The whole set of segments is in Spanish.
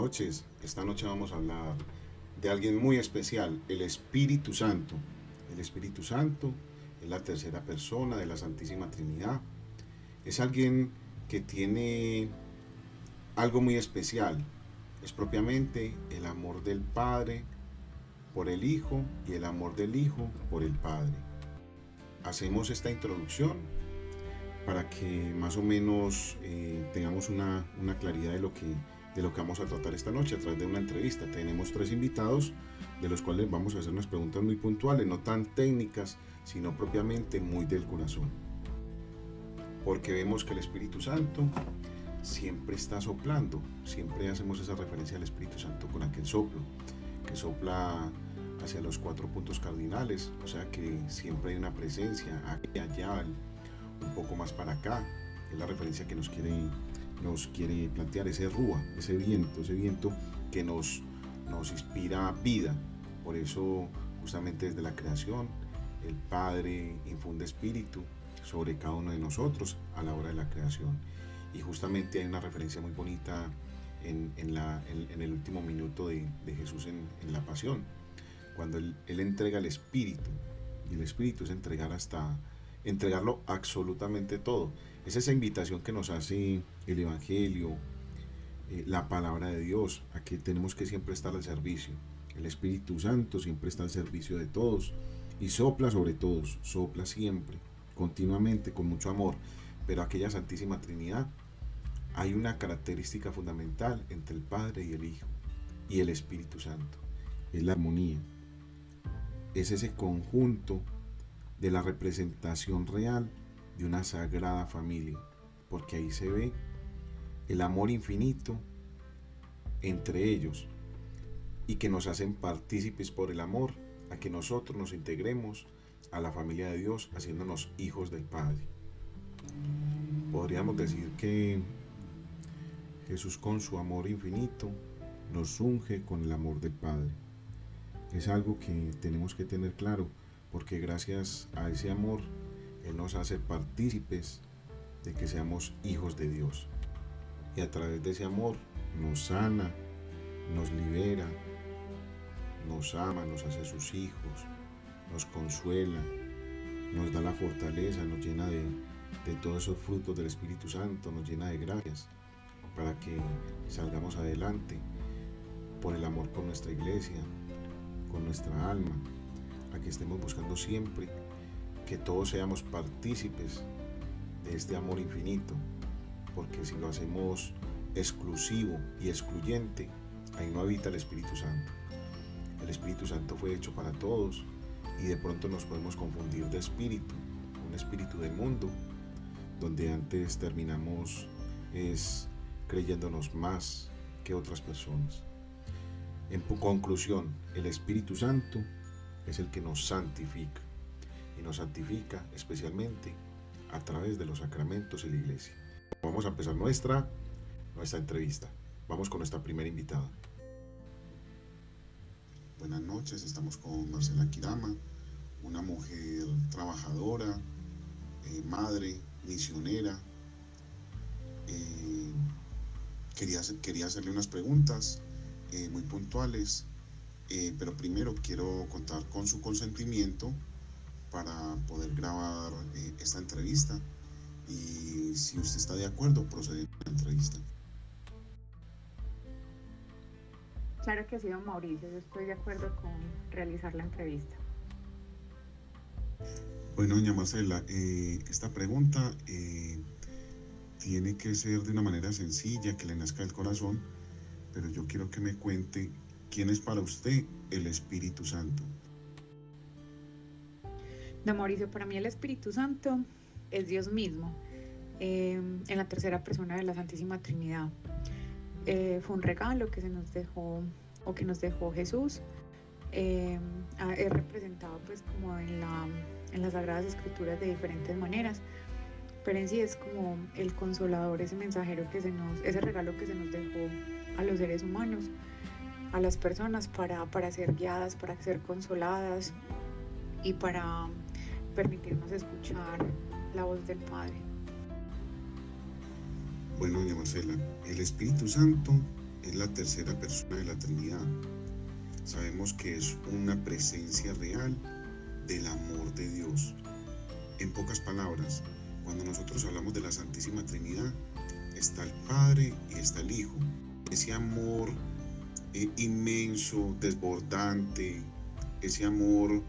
noches. Esta noche vamos a hablar de alguien muy especial, el Espíritu Santo. El Espíritu Santo es la tercera persona de la Santísima Trinidad. Es alguien que tiene algo muy especial. Es propiamente el amor del Padre por el Hijo y el amor del Hijo por el Padre. Hacemos esta introducción para que más o menos eh, tengamos una, una claridad de lo que de lo que vamos a tratar esta noche a través de una entrevista. Tenemos tres invitados de los cuales vamos a hacer unas preguntas muy puntuales, no tan técnicas, sino propiamente muy del corazón. Porque vemos que el Espíritu Santo siempre está soplando, siempre hacemos esa referencia al Espíritu Santo con aquel soplo, que sopla hacia los cuatro puntos cardinales, o sea que siempre hay una presencia aquí, allá, un poco más para acá, es la referencia que nos quiere nos quiere plantear ese rúa, ese viento, ese viento que nos, nos inspira vida. Por eso, justamente desde la creación, el Padre infunde espíritu sobre cada uno de nosotros a la hora de la creación. Y justamente hay una referencia muy bonita en, la, en, el último minuto de, Jesús en, la pasión, cuando él, él entrega el espíritu. Y el espíritu es entregar hasta entregarlo absolutamente todo. Es esa invitación que nos hace el Evangelio, eh, la palabra de Dios, a que tenemos que siempre estar al servicio. El Espíritu Santo siempre está al servicio de todos y sopla sobre todos, sopla siempre, continuamente, con mucho amor. Pero aquella Santísima Trinidad, hay una característica fundamental entre el Padre y el Hijo y el Espíritu Santo. Es la armonía. Es ese conjunto de la representación real de una sagrada familia, porque ahí se ve el amor infinito entre ellos y que nos hacen partícipes por el amor a que nosotros nos integremos a la familia de Dios haciéndonos hijos del Padre. Podríamos decir que Jesús con su amor infinito nos unge con el amor del Padre. Es algo que tenemos que tener claro porque gracias a ese amor Él nos hace partícipes de que seamos hijos de Dios. Y a través de ese amor nos sana, nos libera, nos ama, nos hace sus hijos, nos consuela, nos da la fortaleza, nos llena de, de todos esos frutos del Espíritu Santo, nos llena de gracias para que salgamos adelante por el amor con nuestra iglesia, con nuestra alma, a que estemos buscando siempre que todos seamos partícipes de este amor infinito, porque si lo hacemos exclusivo y excluyente, ahí no habita el Espíritu Santo. El Espíritu Santo fue hecho para todos y de pronto nos podemos confundir de espíritu, un espíritu del mundo, donde antes terminamos es creyéndonos más que otras personas. En conclusión, el Espíritu Santo es el que nos santifica y nos santifica especialmente a través de los sacramentos y la iglesia. Vamos a empezar nuestra, nuestra entrevista. Vamos con nuestra primera invitada. Buenas noches, estamos con Marcela Kirama, una mujer trabajadora, eh, madre, misionera. Eh, quería, quería hacerle unas preguntas eh, muy puntuales pero primero quiero contar con su consentimiento para poder grabar eh, esta entrevista y si usted está de acuerdo, proceder a la entrevista. Claro que sí, don Mauricio, yo estoy de acuerdo con realizar la entrevista. Bueno, doña Marcela, eh, esta pregunta tiene que ser de una manera sencilla, que le nazca del corazón, pero yo quiero que me cuente ¿Quién es para usted el Espíritu Santo? Don Mauricio, para mí el Espíritu Santo es Dios mismo, eh, en la tercera persona de la Santísima Trinidad. Eh, fue un regalo que se nos dejó o que nos dejó Jesús. Eh, es representado pues como en, la, en las Sagradas Escrituras de diferentes maneras, pero en sí es como el consolador, ese mensajero que se nos, ese regalo que se nos dejó a los seres humanos a las personas para, para ser guiadas, para ser consoladas y para permitirnos escuchar la voz del Padre. Bueno, doña Marcela, el Espíritu Santo es la tercera persona de la Trinidad. Sabemos que es una presencia real del amor de Dios. En pocas palabras, cuando nosotros hablamos de la Santísima Trinidad, está el Padre y está el Hijo. Ese amor eh, inmenso, desbordante, ese amor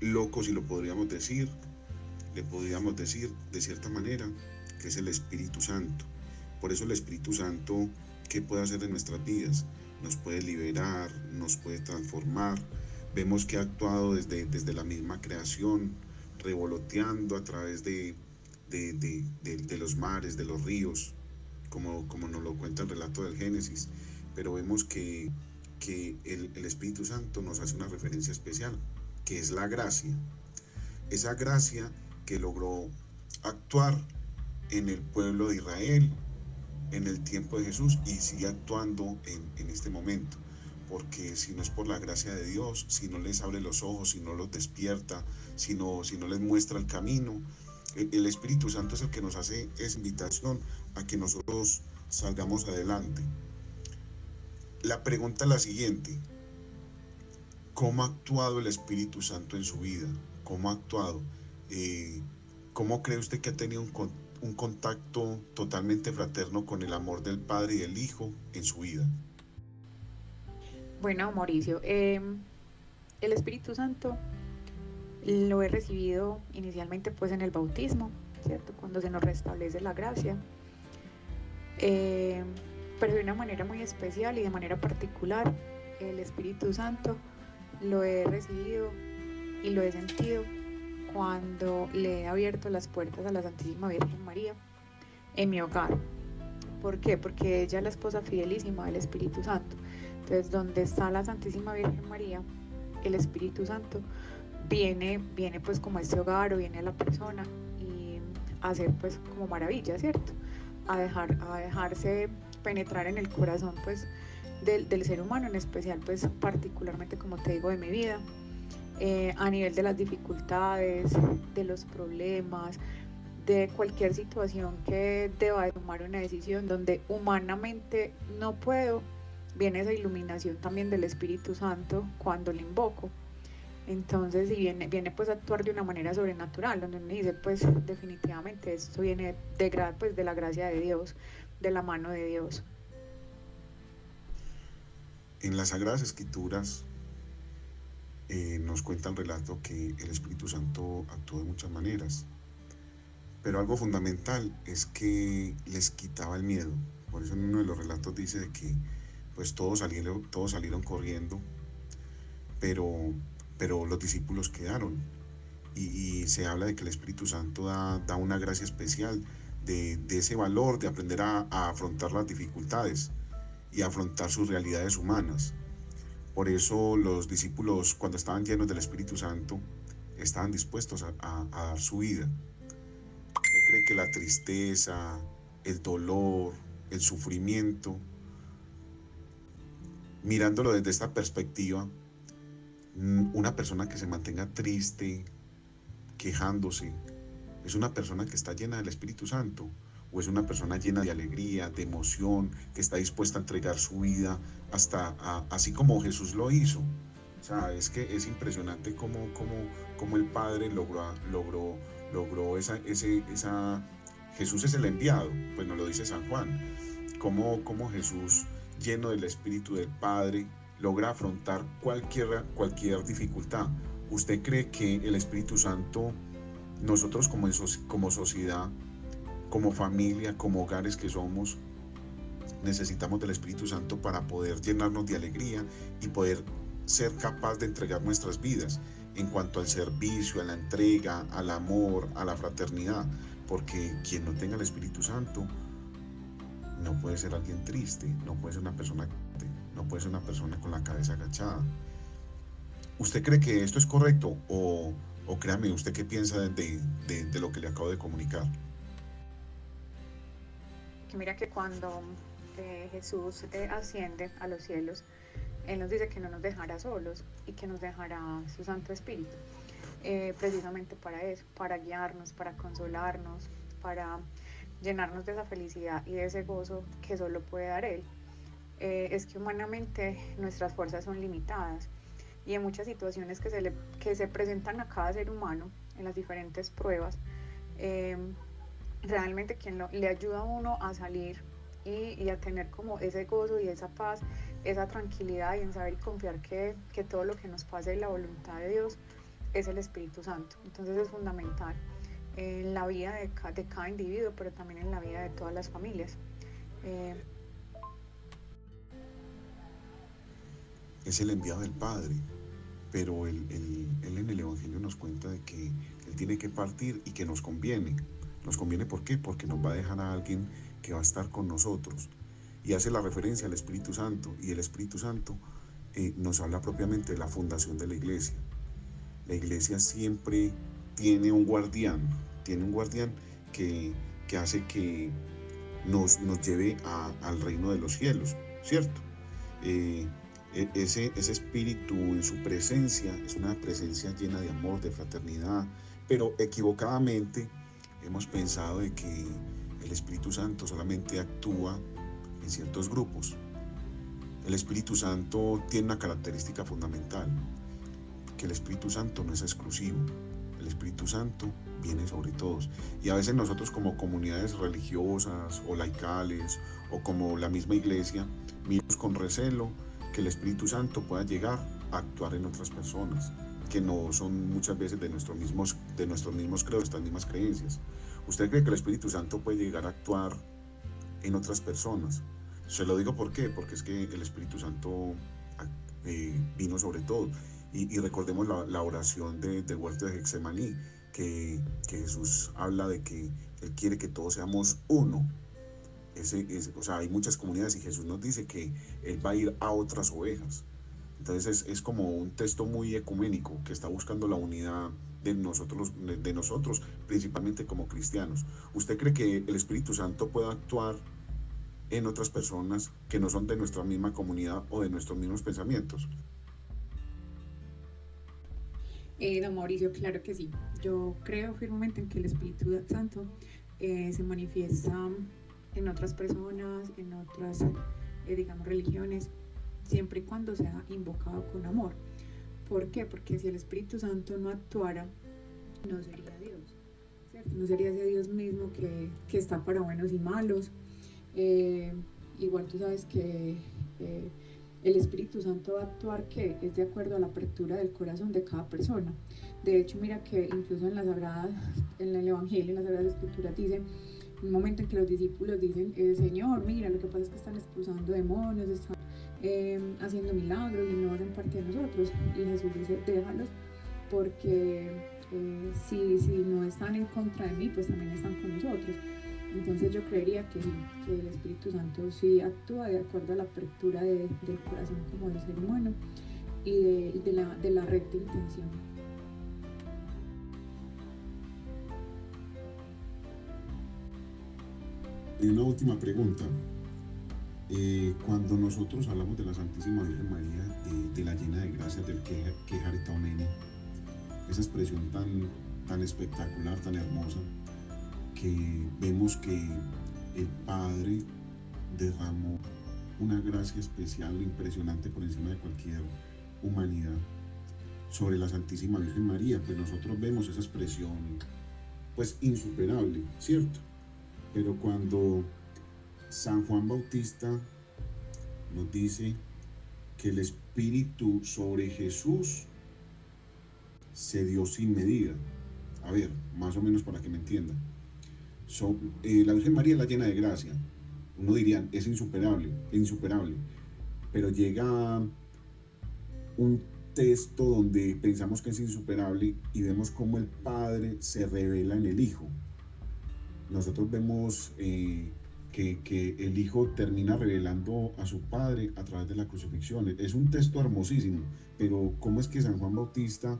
loco, si lo podríamos decir, le podríamos decir de cierta manera, que es el Espíritu Santo. Por eso el Espíritu Santo, ¿qué puede hacer en nuestras vidas? Nos puede liberar, nos puede transformar. Vemos que ha actuado desde, desde la misma creación, revoloteando a través de, de, los mares, de los ríos, como, como nos lo cuenta el relato del Génesis. Pero vemos que, que el, el Espíritu Santo nos hace una referencia especial, que es la gracia. Esa gracia que logró actuar en el pueblo de Israel en el tiempo de Jesús y sigue actuando en, este momento. Porque si no es por la gracia de Dios, si no les abre los ojos, si no los despierta, si no, si no les muestra el camino, el Espíritu Santo es el que nos hace esa invitación a que nosotros salgamos adelante. La pregunta es la siguiente. ¿Cómo ha actuado el Espíritu Santo en su vida? ¿Cómo ha actuado? Eh, ¿Cómo cree usted que ha tenido un, contacto totalmente fraterno con el amor del Padre y del Hijo en su vida? Bueno, Mauricio, em, el Espíritu Santo lo he recibido inicialmente pues en el bautismo, ¿cierto? Cuando se nos restablece la gracia. Em, pero de una manera muy especial y de manera particular, el Espíritu Santo lo he recibido y lo he sentido cuando le he abierto las puertas a la Santísima Virgen María en mi hogar. ¿Por qué? Porque ella es la esposa fidelísima del Espíritu Santo. Entonces, donde está la Santísima Virgen María, el Espíritu Santo viene, viene pues como este hogar o viene a la persona y a hacer pues como maravilla, ¿cierto? A, dejar, a dejarse penetrar en el corazón pues del, del ser humano, en especial pues particularmente como te digo de mi vida, eh, a nivel de las dificultades, de los problemas, de cualquier situación que deba tomar una decisión donde humanamente no puedo, viene esa iluminación también del Espíritu Santo cuando le invoco. Entonces, y viene, viene pues a actuar de una manera sobrenatural, donde me dice, pues definitivamente esto viene de, pues, de la gracia de Dios, de la mano de Dios. En las Sagradas Escrituras eh, nos cuenta el relato que el Espíritu Santo actuó de muchas maneras. Pero algo fundamental es que les quitaba el miedo. Por eso en uno de los relatos dice que pues todos salieron, todos salieron corriendo, pero, pero los discípulos quedaron. Y, se habla de que el Espíritu Santo da, una gracia especial de, ese valor de aprender a afrontar las dificultades y afrontar sus realidades humanas. Por eso los discípulos, cuando estaban llenos del Espíritu Santo, estaban dispuestos a, dar su vida. ¿Usted cree que la tristeza, el dolor, el sufrimiento, mirándolo desde esta perspectiva, mm, una persona que se mantenga triste, quejándose, es una persona que está llena del Espíritu Santo o es una persona llena de alegría, de emoción, que está dispuesta a entregar su vida hasta así como Jesús lo hizo. O es que es impresionante cómo, cómo, el Padre logró, logró, logró esa, ese, esa... Jesús es el enviado, pues nos lo dice San Juan. Cómo, cómo Jesús, lleno del Espíritu del Padre, logra afrontar cualquier, cualquier dificultad. ¿Usted cree que el Espíritu Santo, nosotros como, como sociedad, como familia, como hogares que somos, necesitamos del Espíritu Santo para poder llenarnos de alegría y poder ser capaz de entregar nuestras vidas en cuanto al servicio, a la entrega, al amor, a la fraternidad, porque quien no tenga el Espíritu Santo no puede ser alguien triste, no puede ser una persona no puede ser una persona con la cabeza agachada. ¿Usted cree que esto es correcto o, o créame, usted qué piensa de, de lo que le acabo de comunicar? Que mira que cuando eh, Jesús asciende a los cielos, Él nos dice que no nos dejará solos y que nos dejará su Santo Espíritu, eh, precisamente para eso, para guiarnos, para consolarnos, para llenarnos de esa felicidad y de ese gozo que solo puede dar Él. eh, es que humanamente nuestras fuerzas son limitadas y en muchas situaciones que se, que se presentan a cada ser humano, en las diferentes pruebas, realmente quien le ayuda a uno a salir y, a tener como ese gozo y esa paz, esa tranquilidad y en saber y confiar que, que todo lo que nos pase es la voluntad de Dios es el Espíritu Santo. Entonces es fundamental en la vida de, de cada individuo, pero también en la vida de todas las familias. Eh, es el enviado del Padre, pero él, en el Evangelio nos cuenta de que Él tiene que partir y que nos conviene. ¿Nos conviene por qué? Porque nos va a dejar a alguien que va a estar con nosotros. Y hace la referencia al Espíritu Santo. Y el Espíritu Santo eh, nos habla propiamente de la fundación de la iglesia. La iglesia siempre tiene un guardián, tiene un guardián que, hace que nos, nos lleve al reino de los cielos, ¿cierto? Eh, e, ese, ese espíritu en su presencia es una presencia llena de amor, de fraternidad, pero equivocadamente hemos pensado de que el Espíritu Santo solamente actúa en ciertos grupos. El Espíritu Santo tiene una característica fundamental, que el Espíritu Santo no es exclusivo. El Espíritu Santo viene sobre todos. Y a veces nosotros como comunidades religiosas o laicales o como la misma iglesia, miramos con recelo que el Espíritu Santo pueda llegar a actuar en otras personas que no son muchas veces de, nuestros mismos, de nuestros mismos estas mismas creencias. ¿Usted cree que el Espíritu Santo puede llegar a actuar en otras personas? Se lo digo por qué, porque es que el Espíritu Santo eh, vino sobre todo. Y, recordemos la, oración de, del huerto de Hexemaní, que, Jesús habla de que Él quiere que todos seamos uno, o sea, hay muchas comunidades y Jesús nos dice que Él va a ir a otras ovejas. Entonces es, como un texto muy ecuménico que está buscando la unidad de nosotros, de nosotros, principalmente como cristianos. ¿Usted cree que el Espíritu Santo puede actuar en otras personas que no son de nuestra misma comunidad o de nuestros mismos pensamientos? Eh, don Mauricio, claro que sí. Yo creo firmemente en que el Espíritu Santo eh, se manifiesta en otras personas, en otras, eh, digamos, religiones, siempre y cuando sea invocado con amor. ¿Por qué? Porque si el Espíritu Santo no actuara, no sería Dios, ¿cierto? No sería ese Dios mismo que, que está para buenos y malos. Eh, igual tú sabes que eh, el Espíritu Santo va a actuar que es de acuerdo a la apertura del corazón de cada persona. De hecho, mira que incluso en la Sagrada, en el Evangelio, en la Sagrada Escritura dice un momento en que los discípulos dicen, eh, Señor, mira, lo que pasa es que están expulsando demonios, están em, haciendo milagros y no hacen parte de nosotros. Y Jesús dice, déjalos, porque eh, si, si no están en contra de mí, pues también están con nosotros. Entonces yo creería que que el Espíritu Santo sí actúa de acuerdo a la apertura del corazón como del ser humano y de, de, la, de la recta intención. Y una última pregunta. Eh, cuando nosotros hablamos de la Santísima Virgen María, de, la llena de gracias del que, que esa expresión tan, tan espectacular, tan hermosa, que vemos que el Padre derramó una gracia especial, impresionante por encima de cualquier humanidad sobre la Santísima Virgen María, pues nosotros vemos esa expresión pues insuperable, ¿cierto? Pero cuando San Juan Bautista nos dice que el Espíritu sobre Jesús se dio sin medida. A ver, más o menos para que me entiendan. Eh, la Virgen María la llena de gracia. Uno diría, es insuperable, insuperable. Pero llega un texto donde pensamos que es insuperable y vemos cómo el Padre se revela en el Hijo nosotros vemos eh, que, el Hijo termina revelando a su Padre a través de la crucifixión. Es un texto hermosísimo, pero ¿cómo es que San Juan Bautista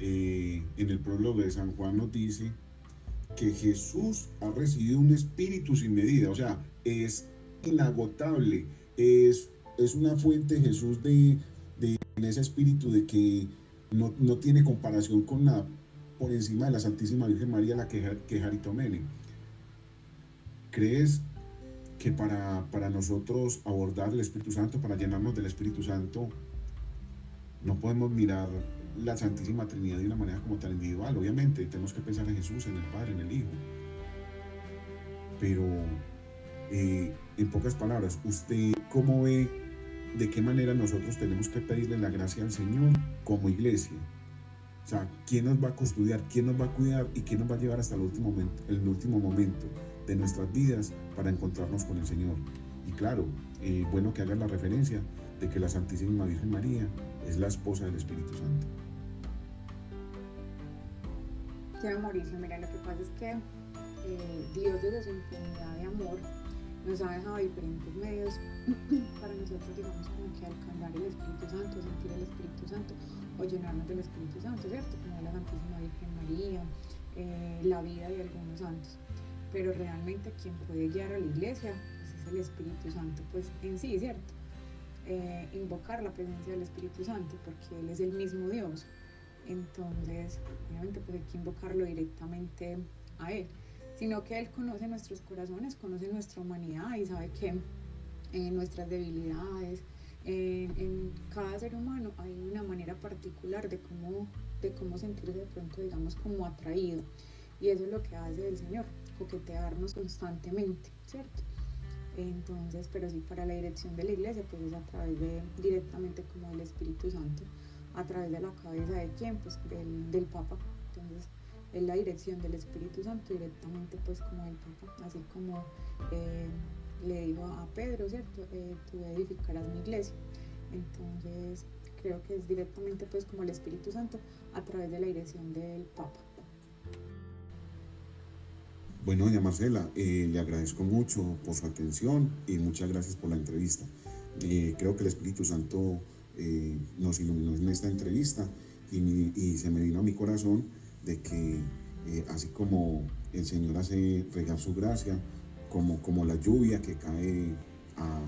eh, en el prólogo de San Juan nos dice que Jesús ha recibido un espíritu sin medida? O sea, es inagotable, es, es una fuente Jesús de, de ese espíritu de que no, tiene comparación con nada por encima de la Santísima Virgen María, la que, que ¿Crees que para, para nosotros abordar el Espíritu Santo, para llenarnos del Espíritu Santo, no podemos mirar la Santísima Trinidad de una manera como tan individual. Obviamente tenemos que pensar en Jesús, en el Padre, en el Hijo. Pero eh, en pocas palabras, ¿usted cómo ve de qué manera nosotros tenemos que pedirle la gracia al Señor como iglesia? O sea, ¿quién nos va a custodiar? ¿Quién nos va a cuidar? ¿Y quién nos va a llevar hasta el último momento, el último momento de nuestras vidas para encontrarnos con el Señor? Y claro, eh, bueno que haga la referencia de que la Santísima Virgen María es la esposa del Espíritu Santo. Sí, Mauricio, mira, lo que pasa es que eh, Dios desde su infinidad de amor nos ha dejado diferentes medios para nosotros, digamos, como que alcanzar el Espíritu Santo, sentir el Espíritu Santo o llenarnos del Espíritu Santo, ¿cierto? Como la Santísima Virgen María, eh, la vida de algunos santos. Pero realmente quien puede guiar a la iglesia pues, es el Espíritu Santo, pues en sí, ¿cierto? Eh, invocar la presencia del Espíritu Santo porque Él es el mismo Dios. Entonces, obviamente, pues hay que invocarlo directamente a Él sino que Él conoce nuestros corazones, conoce nuestra humanidad y sabe que en nuestras debilidades, en, cada ser humano hay una manera particular de cómo, de cómo sentirse de pronto, digamos, como atraído. Y eso es lo que hace el Señor, coquetearnos constantemente, ¿cierto? Entonces, pero sí, para la dirección de la iglesia, pues es a través de, directamente como del Espíritu Santo, a través de la cabeza de quién, pues del, del Papa. Entonces, es la dirección del Espíritu Santo directamente pues como el Papa, así como eh, le dijo a Pedro, ¿cierto? Eh, tú edificarás mi iglesia. Entonces creo que es directamente pues como el Espíritu Santo a través de la dirección del Papa. Bueno, doña Marcela, eh, le agradezco mucho por su atención y muchas gracias por la entrevista. creo que el Espíritu Santo nos iluminó en esta entrevista y se me vino a mi corazón de que eh, así como el Señor hace regar su gracia, como, como la lluvia que cae a,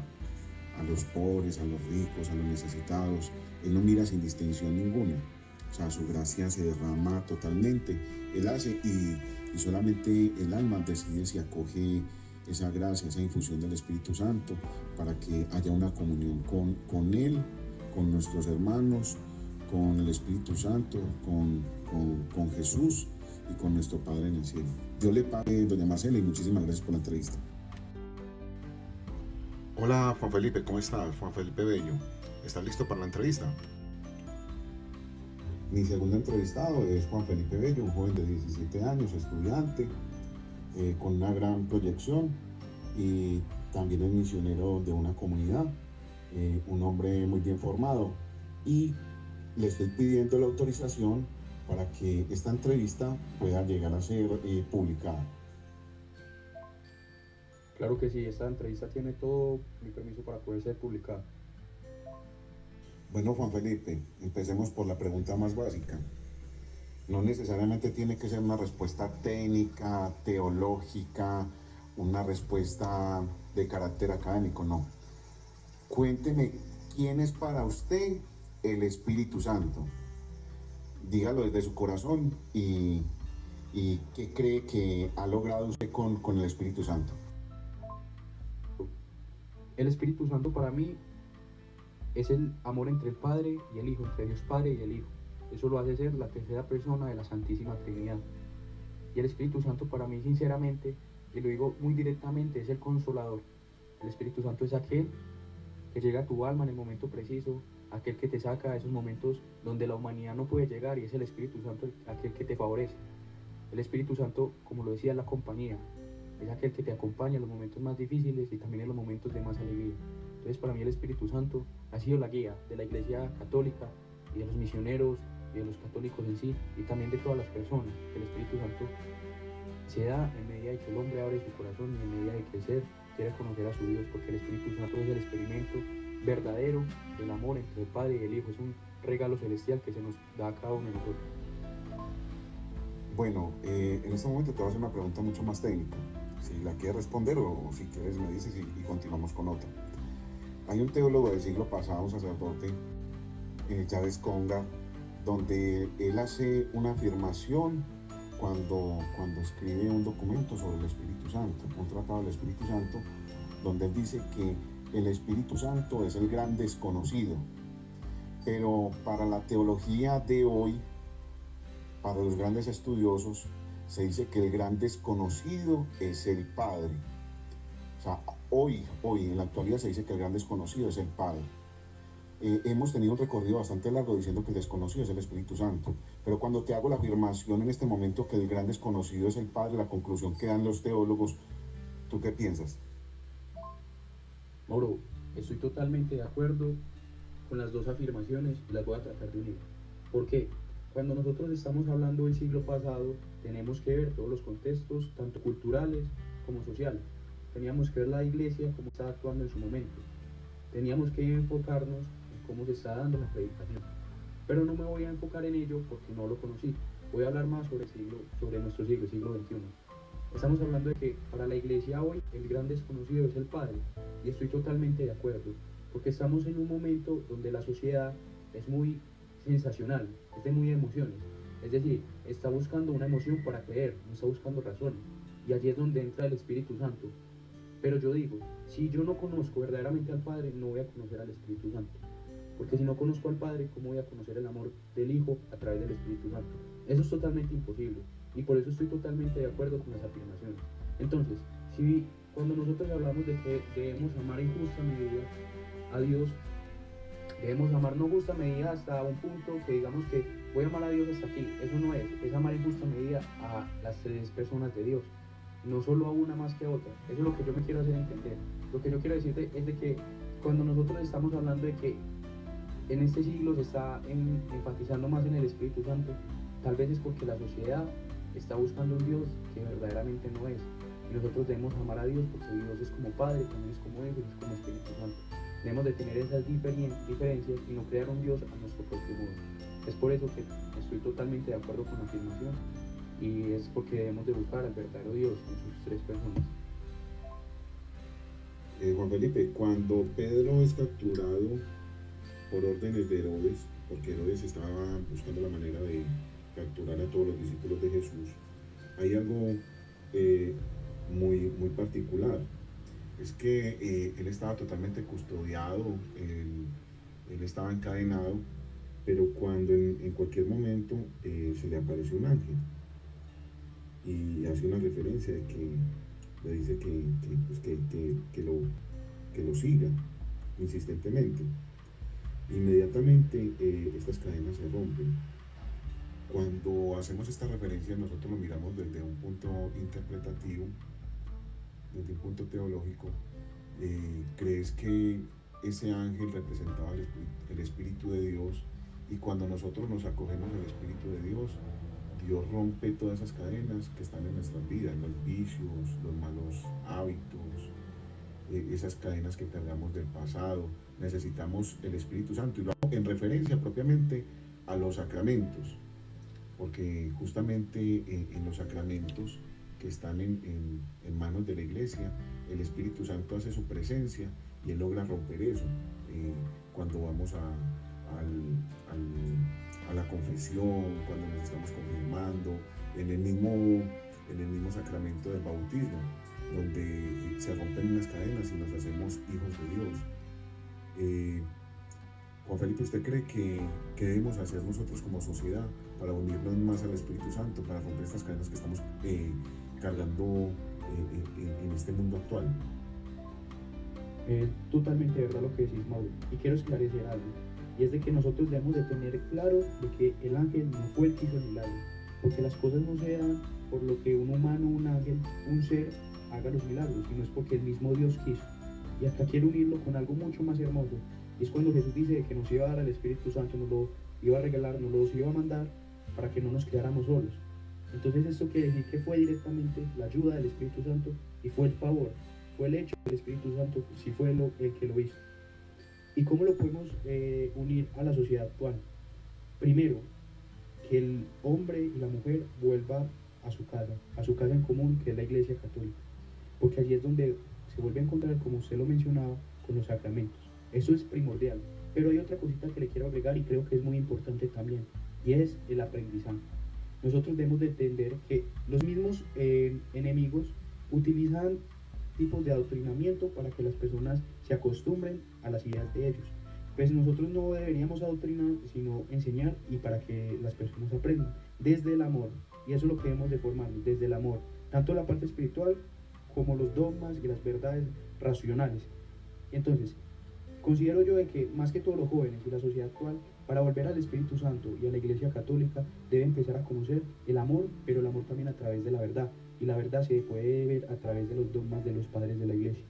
los pobres, a los ricos, a los necesitados, Él no mira sin distinción ninguna. O sea, su gracia se derrama totalmente. Él hace y, solamente el alma decide si acoge esa gracia, esa infusión del Espíritu Santo, para que haya una comunión con, con Él, con nuestros hermanos, con el Espíritu Santo, con, con, Jesús y con nuestro Padre en el cielo. Dios le pague, doña Marcela, y muchísimas gracias por la entrevista. Hola Juan Felipe, ¿cómo estás? Juan Felipe Bello. ¿Estás listo para la entrevista? Mi segundo entrevistado es Juan Felipe Bello, un joven de 17 años, estudiante, eh, con una gran proyección y también es misionero de una comunidad, eh, un hombre muy bien formado y le estoy pidiendo la autorización para que esta entrevista pueda llegar a ser eh, publicada. Claro que sí, esta entrevista tiene todo mi permiso para poder ser publicada. Bueno, Juan Felipe, empecemos por la pregunta más básica. No necesariamente tiene que ser una respuesta técnica, teológica, una respuesta de carácter académico, no. Cuénteme, ¿quién es para usted el Espíritu Santo. Dígalo desde su corazón y, qué cree que ha logrado usted con, con el Espíritu Santo. El Espíritu Santo para mí es el amor entre el Padre y el Hijo, entre Dios Padre y el Hijo. Eso lo hace ser la tercera persona de la Santísima Trinidad. Y el Espíritu Santo para mí, sinceramente, y lo digo muy directamente, es el consolador. El Espíritu Santo es aquel que llega a tu alma en el momento preciso, aquel que te saca de esos momentos donde la humanidad no puede llegar y es el Espíritu Santo aquel que te favorece. El Espíritu Santo, como lo decía, la compañía, es aquel que te acompaña en los momentos más difíciles y también en los momentos de más alegría. Entonces para mí el Espíritu Santo ha sido la guía de la Iglesia Católica y de los misioneros y de los católicos en sí y también de todas las personas. El Espíritu Santo se da en medida de que el hombre abre su corazón y en medida de ser quiere conocer a su Dios porque el Espíritu Santo es el experimento verdadero del amor entre el Padre y el Hijo. Es un regalo celestial que se nos da a cada uno de nosotros. Bueno, eh, en este momento te voy a hacer una pregunta mucho más técnica. Si la quieres responder o, si quieres me dices y, continuamos con otra. Hay un teólogo del siglo pasado, un sacerdote, eh, Chávez Conga, donde él hace una afirmación cuando, cuando escribe un documento sobre el Espíritu Santo, un tratado del Espíritu Santo, donde él dice que el Espíritu Santo es el gran desconocido. Pero para la teología de hoy, para los grandes estudiosos, se dice que el gran desconocido es el Padre. O sea, hoy, hoy, en la actualidad se dice que el gran desconocido es el Padre. Eh, hemos tenido un recorrido bastante largo diciendo que el desconocido es el Espíritu Santo, pero cuando te hago la afirmación en este momento que el gran desconocido es el Padre, la conclusión que dan los teólogos, ¿tú qué piensas? Moro, estoy totalmente de acuerdo con las dos afirmaciones y las voy a tratar de unir. ¿Por qué? Cuando nosotros estamos hablando del siglo pasado, tenemos que ver todos los contextos, tanto culturales como sociales. Teníamos que ver la iglesia como estaba actuando en su momento. Teníamos que enfocarnos en cómo se está dando la predicación. Pero no me voy a enfocar en ello porque no lo conocí. Voy a hablar más sobre, siglo, sobre nuestro siglo, siglo XXI. Estamos hablando de que para la iglesia hoy el gran desconocido es el Padre. Y estoy totalmente de acuerdo. Porque estamos en un momento donde la sociedad es muy sensacional, es de muy emociones. Es decir, está buscando una emoción para creer, no está buscando razones. Y allí es donde entra el Espíritu Santo. Pero yo digo, si yo no conozco verdaderamente al Padre, no voy a conocer al Espíritu Santo. Porque si no conozco al Padre, ¿cómo voy a conocer el amor del Hijo a través del Espíritu Santo? Eso es totalmente imposible. Y por eso estoy totalmente de acuerdo con las afirmaciones. Entonces, si cuando nosotros hablamos de que debemos amar en justa medida a Dios, debemos amar no justa medida hasta un punto que digamos que voy a amar a Dios hasta aquí. Eso no es, es amar en justa medida a las tres personas de Dios, no solo a una más que a otra. Eso es lo que yo me quiero hacer entender. Lo que yo quiero decirte es de que cuando nosotros estamos hablando de que en este siglo se está enfatizando más en el Espíritu Santo, tal vez es porque la sociedad está buscando un Dios que verdaderamente no es. Y nosotros debemos amar a Dios porque Dios es como Padre, también es como Hijo es como Espíritu Santo. Debemos de tener esas diferencias y no crear un Dios a nuestro propio modo. Es por eso que estoy totalmente de acuerdo con la afirmación y es porque debemos de buscar al verdadero Dios en sus tres personas. Eh, Juan Felipe, cuando Pedro es capturado por órdenes de Herodes, porque Herodes estaba buscando la manera de capturar a todos los discípulos de Jesús, hay algo eh, muy, muy particular. Es que eh, él estaba totalmente custodiado, él, estaba encadenado, pero cuando en, cualquier momento se le aparece un ángel y hace una referencia de que le dice que, pues, lo, que lo siga insistentemente. Inmediatamente estas cadenas se rompen cuando hacemos esta referencia, nosotros lo miramos desde un punto interpretativo, desde un punto teológico. Eh, ¿Crees que ese ángel representaba el espíritu, de Dios? Y cuando nosotros nos acogemos al Espíritu de Dios, Dios rompe todas esas cadenas que están en nuestras vidas, los vicios, los malos hábitos, eh, esas cadenas que cargamos del pasado. Necesitamos el Espíritu Santo y lo hago en referencia propiamente a los sacramentos porque justamente eh, en, los sacramentos que están en, manos de la iglesia, el Espíritu Santo hace su presencia y él logra romper eso. Eh, cuando vamos a, la confesión, cuando nos estamos confirmando, en el mismo, en el mismo sacramento del bautismo, donde se rompen unas cadenas y nos hacemos hijos de Dios. Eh, Juan Felipe, ¿usted cree que, que, debemos hacer nosotros como sociedad para unirnos más al Espíritu Santo, para romper estas cadenas que estamos eh, cargando eh, eh, en este mundo actual? Totalmente verdad lo que decís, Mauro. Y quiero esclarecer algo. Y es de que nosotros debemos de tener claro de que el ángel no fue el que hizo el milagro. Porque las cosas no se dan por lo que un humano, un ángel, un ser haga los milagros, sino es porque el mismo Dios quiso. Y acá quiero unirlo con algo mucho más hermoso. Y es cuando Jesús dice que nos iba a dar al Espíritu Santo, nos lo iba a regalar, nos lo iba a mandar para que no nos quedáramos solos. Entonces esto quiere decir que fue directamente la ayuda del Espíritu Santo y fue el favor, fue el hecho del Espíritu Santo, si fue el que lo hizo. ¿Y cómo lo podemos eh, unir a la sociedad actual? Primero, que el hombre y la mujer vuelvan a su casa, a su casa en común, que es la iglesia católica. Porque allí es donde se vuelve a encontrar, como usted lo mencionaba, con los sacramentos. Eso es primordial. Pero hay otra cosita que le quiero agregar y creo que es muy importante también y es el aprendizaje. Nosotros debemos de entender que los mismos eh, enemigos utilizan tipos de adoctrinamiento para que las personas se acostumbren a las ideas de ellos. Pues nosotros no deberíamos adoctrinar, sino enseñar y para que las personas aprendan desde el amor. Y eso es lo que debemos de desde el amor. Tanto la parte espiritual como los dogmas y las verdades racionales. Entonces, considero yo que más que todos los jóvenes y la sociedad actual, para volver al Espíritu Santo y a la Iglesia Católica, debe empezar a conocer el amor, pero el amor también a través de la verdad. Y la verdad se puede ver a través de los dogmas de los padres de la Iglesia.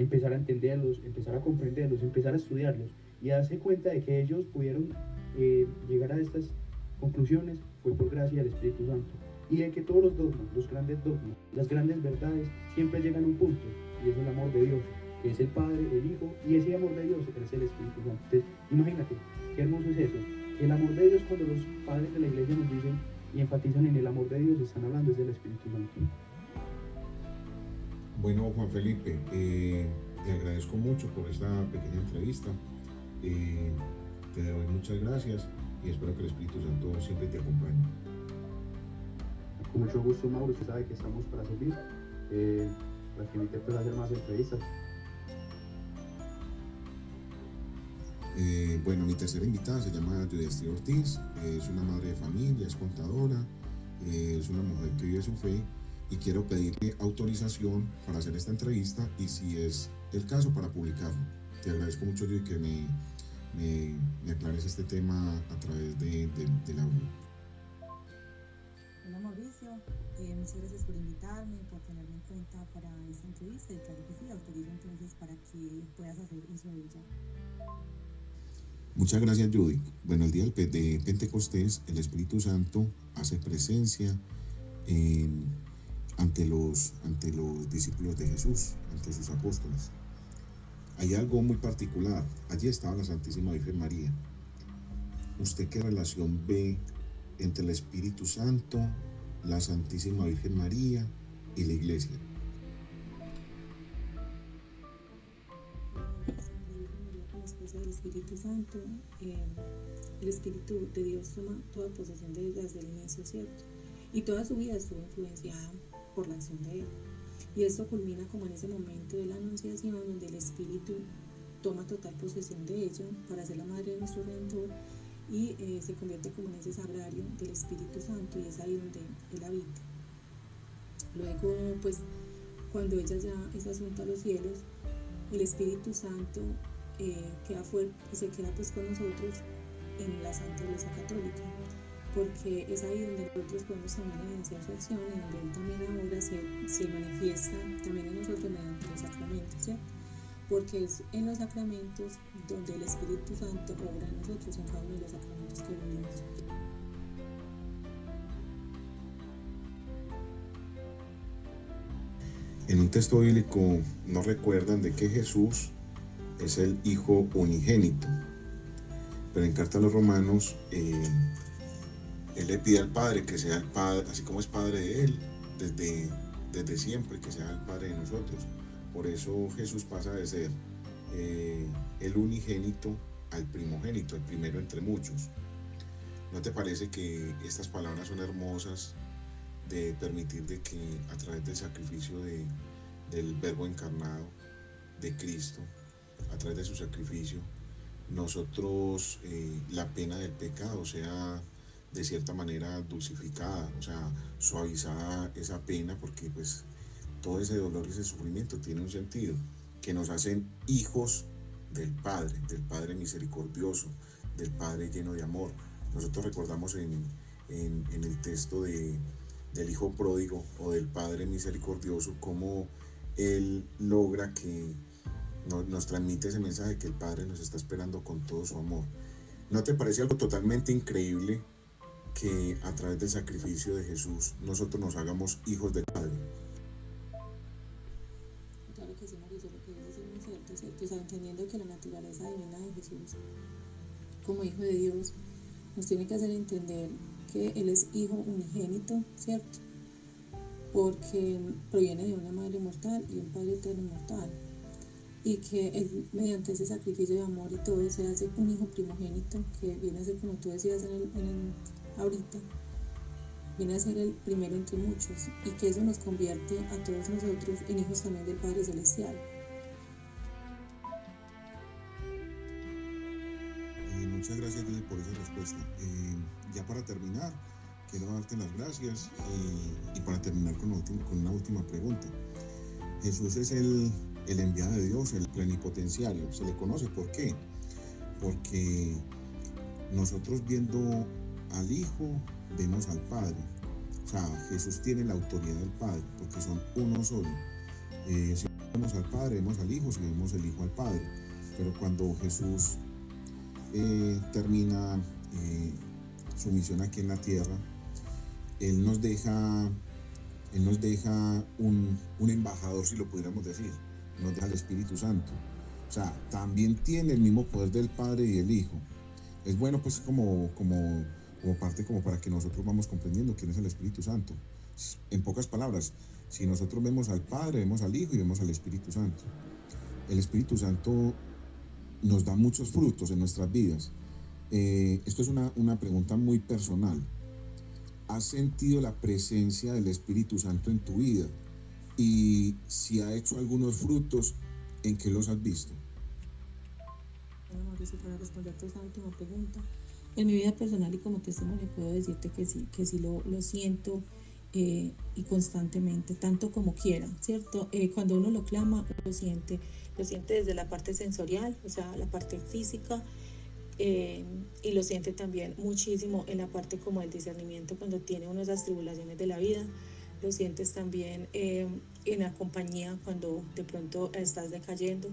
Empezar a entenderlos, empezar a comprenderlos, empezar a estudiarlos y darse cuenta de que ellos pudieron eh, llegar a estas conclusiones fue por gracia del Espíritu Santo. Y de que todos los dogmas, los grandes dogmas, las grandes verdades siempre llegan a un punto, y es el amor de Dios, que es el Padre, el Hijo, y ese amor de Dios es el Espíritu Santo. Entonces, imagínate, qué hermoso es eso. El amor de Dios, cuando los padres de la iglesia nos dicen y enfatizan en el amor de Dios, están hablando es del Espíritu Santo. Bueno, Juan Felipe, eh, te agradezco mucho por esta pequeña entrevista. Eh, te doy muchas gracias y espero que el Espíritu Santo siempre te acompañe. Con mucho gusto, Mauro. Usted sabe que estamos para servir, eh, para que me intentes hacer más entrevistas. Eh, bueno, mi tercera invitada se llama Judestri Ortiz, es una madre de familia, es contadora, es una mujer que vive su fe y quiero pedirle autorización para hacer esta entrevista y si es el caso para publicarlo. Te agradezco mucho, Judy, que me, me, me aclares este tema a través de, de, del audio. Hola Mauricio, eh, muchas gracias por invitarme, por tenerme en cuenta para esta entrevista y claro que sí, autorizo entonces para que puedas hacer uso de ella. Muchas gracias, Judy. Bueno, el día de Pentecostés, el Espíritu Santo hace presencia en, ante, los, ante los discípulos de Jesús, ante sus apóstoles. Hay algo muy particular. Allí estaba la Santísima Virgen María. ¿Usted qué relación ve entre el Espíritu Santo, la Santísima Virgen María y la Iglesia? del Espíritu Santo, eh, el Espíritu de Dios toma toda posesión de ella desde el inicio, ¿cierto? Y toda su vida estuvo influenciada por la acción de Él. Y esto culmina como en ese momento de la anunciación, donde el Espíritu toma total posesión de ella para ser la madre de nuestro Redentor y eh, se convierte como en ese sagrario del Espíritu Santo y es ahí donde Él habita. Luego, pues, cuando ella ya es asunta a los cielos, el Espíritu Santo eh, queda fuerte, se queda pues con nosotros en la Santa Iglesia Católica, porque es ahí donde nosotros podemos también evidenciar su acción y donde Él también ahora se, se manifiesta también en nosotros mediante los sacramentos, ¿cierto? Porque es en los sacramentos donde el Espíritu Santo obra en nosotros en cada uno de los sacramentos que vivimos. En un texto bíblico nos recuerdan de que Jesús es el Hijo unigénito. Pero en carta a los romanos, eh, Él le pide al Padre que sea el Padre, así como es Padre de Él, desde, desde siempre, que sea el Padre de nosotros. Por eso Jesús pasa de ser eh, el unigénito al primogénito, el primero entre muchos. ¿No te parece que estas palabras son hermosas de permitir de que a través del sacrificio de, del verbo encarnado de Cristo, a través de su sacrificio, nosotros eh, la pena del pecado sea de cierta manera dulcificada, o sea, suavizada esa pena porque pues todo ese dolor y ese sufrimiento tiene un sentido, que nos hacen hijos del Padre, del Padre misericordioso, del Padre lleno de amor. Nosotros recordamos en, en, el texto de, del Hijo pródigo o del Padre misericordioso cómo Él logra que nos, nos transmite ese mensaje que el Padre nos está esperando con todo su amor. ¿No te parece algo totalmente increíble que a través del sacrificio de Jesús nosotros nos hagamos hijos del Padre? Claro que sí, Mauricio, lo que dices es muy cierto, ¿cierto? O sea, entendiendo que la naturaleza divina de Jesús, como Hijo de Dios, nos tiene que hacer entender que Él es Hijo unigénito, ¿cierto? Porque proviene de una madre mortal y un padre eterno mortal. Y que él, mediante ese sacrificio de amor y todo, se hace un hijo primogénito, que viene a ser como tú decías en en el, ahorita, viene a ser el primero entre muchos y que eso nos convierte a todos nosotros en hijos también del Padre Celestial. Eh, muchas gracias por esa respuesta. Eh, ya para terminar, quiero darte las gracias eh, y para terminar con, una última pregunta. Jesús es el enviado de Dios, el plenipotenciario. Se le conoce por qué. Porque nosotros viendo al Hijo vemos al Padre. O sea, Jesús tiene la autoridad del Padre, porque son uno solo. Eh, si vemos al Padre, vemos al Hijo, si vemos el Hijo al Padre. Pero cuando Jesús eh, termina eh, su misión aquí en la tierra, Él nos deja, él nos deja un, un embajador, si lo pudiéramos decir, nos deja el Espíritu Santo. O sea, también tiene el mismo poder del Padre y el Hijo. Es bueno pues como, como como parte como para que nosotros vamos comprendiendo quién es el Espíritu Santo. En pocas palabras, si nosotros vemos al Padre, vemos al Hijo y vemos al Espíritu Santo. El Espíritu Santo nos da muchos frutos en nuestras vidas. Eh, esto es una, una pregunta muy personal. ¿Has sentido la presencia del Espíritu Santo en tu vida? Y si ha hecho algunos frutos, ¿en qué los has visto? Bueno, Mauricio, para responder a última pregunta, en mi vida personal y como testimonio puedo decirte que sí, que sí lo, lo siento eh, y constantemente, tanto como quiera, ¿cierto? Eh, cuando uno lo clama, lo siente, lo siente desde la parte sensorial, o sea, la parte física, eh, y lo siente también muchísimo en la parte como el discernimiento cuando tiene uno esas tribulaciones de la vida, lo sientes también en la compañía cuando de pronto estás decayendo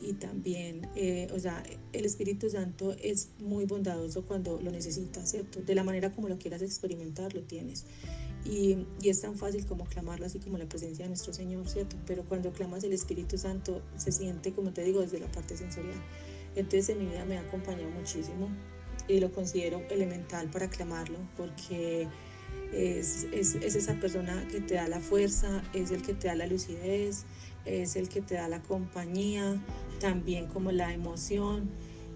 y también, eh, o sea, el Espíritu Santo es muy bondadoso cuando lo necesitas, ¿cierto? De la manera como lo quieras experimentar, lo tienes. Y, y, es tan fácil como clamarlo, así como la presencia de nuestro Señor, ¿cierto? Pero cuando clamas el Espíritu Santo, se siente, como te digo, desde la parte sensorial. Entonces en mi vida me ha acompañado muchísimo y lo considero elemental para clamarlo, porque es, es, es esa persona que te da la fuerza, es el que te da la lucidez, es el que te da la compañía, también como la emoción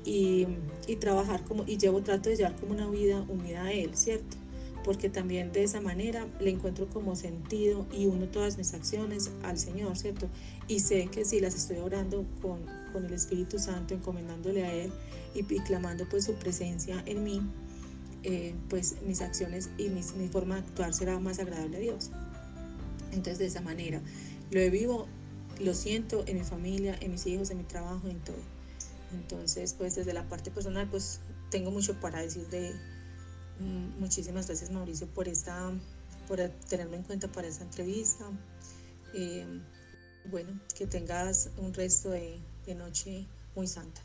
y, y, trabajar como, y llevo, trato de llevar como una vida unida a Él, ¿cierto? Porque también de esa manera le encuentro como sentido y uno todas mis acciones al Señor, ¿cierto? Y sé que si las estoy orando con, con el Espíritu Santo, encomendándole a Él y, y clamando pues su presencia en mí, eh, pues mis acciones y mis, mi forma de actuar será más agradable a Dios. Entonces de esa manera lo vivo lo siento en mi familia, en mis hijos, en mi trabajo, en todo. Entonces, pues desde la parte personal, pues tengo mucho para decir de mm, muchísimas gracias Mauricio por esta, por tenerme en cuenta para esta entrevista. Eh, bueno, que tengas un resto de, noche muy santa.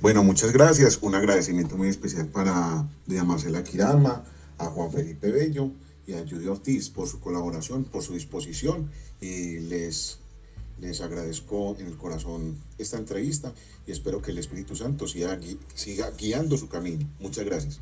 Bueno, muchas gracias. Un agradecimiento muy especial para Marcela Kirama, a Juan Felipe Bello y a Judy Ortiz por su colaboración, por su disposición y les, les agradezco en el corazón esta entrevista y espero que el Espíritu Santo siga, siga guiando su camino. Muchas gracias.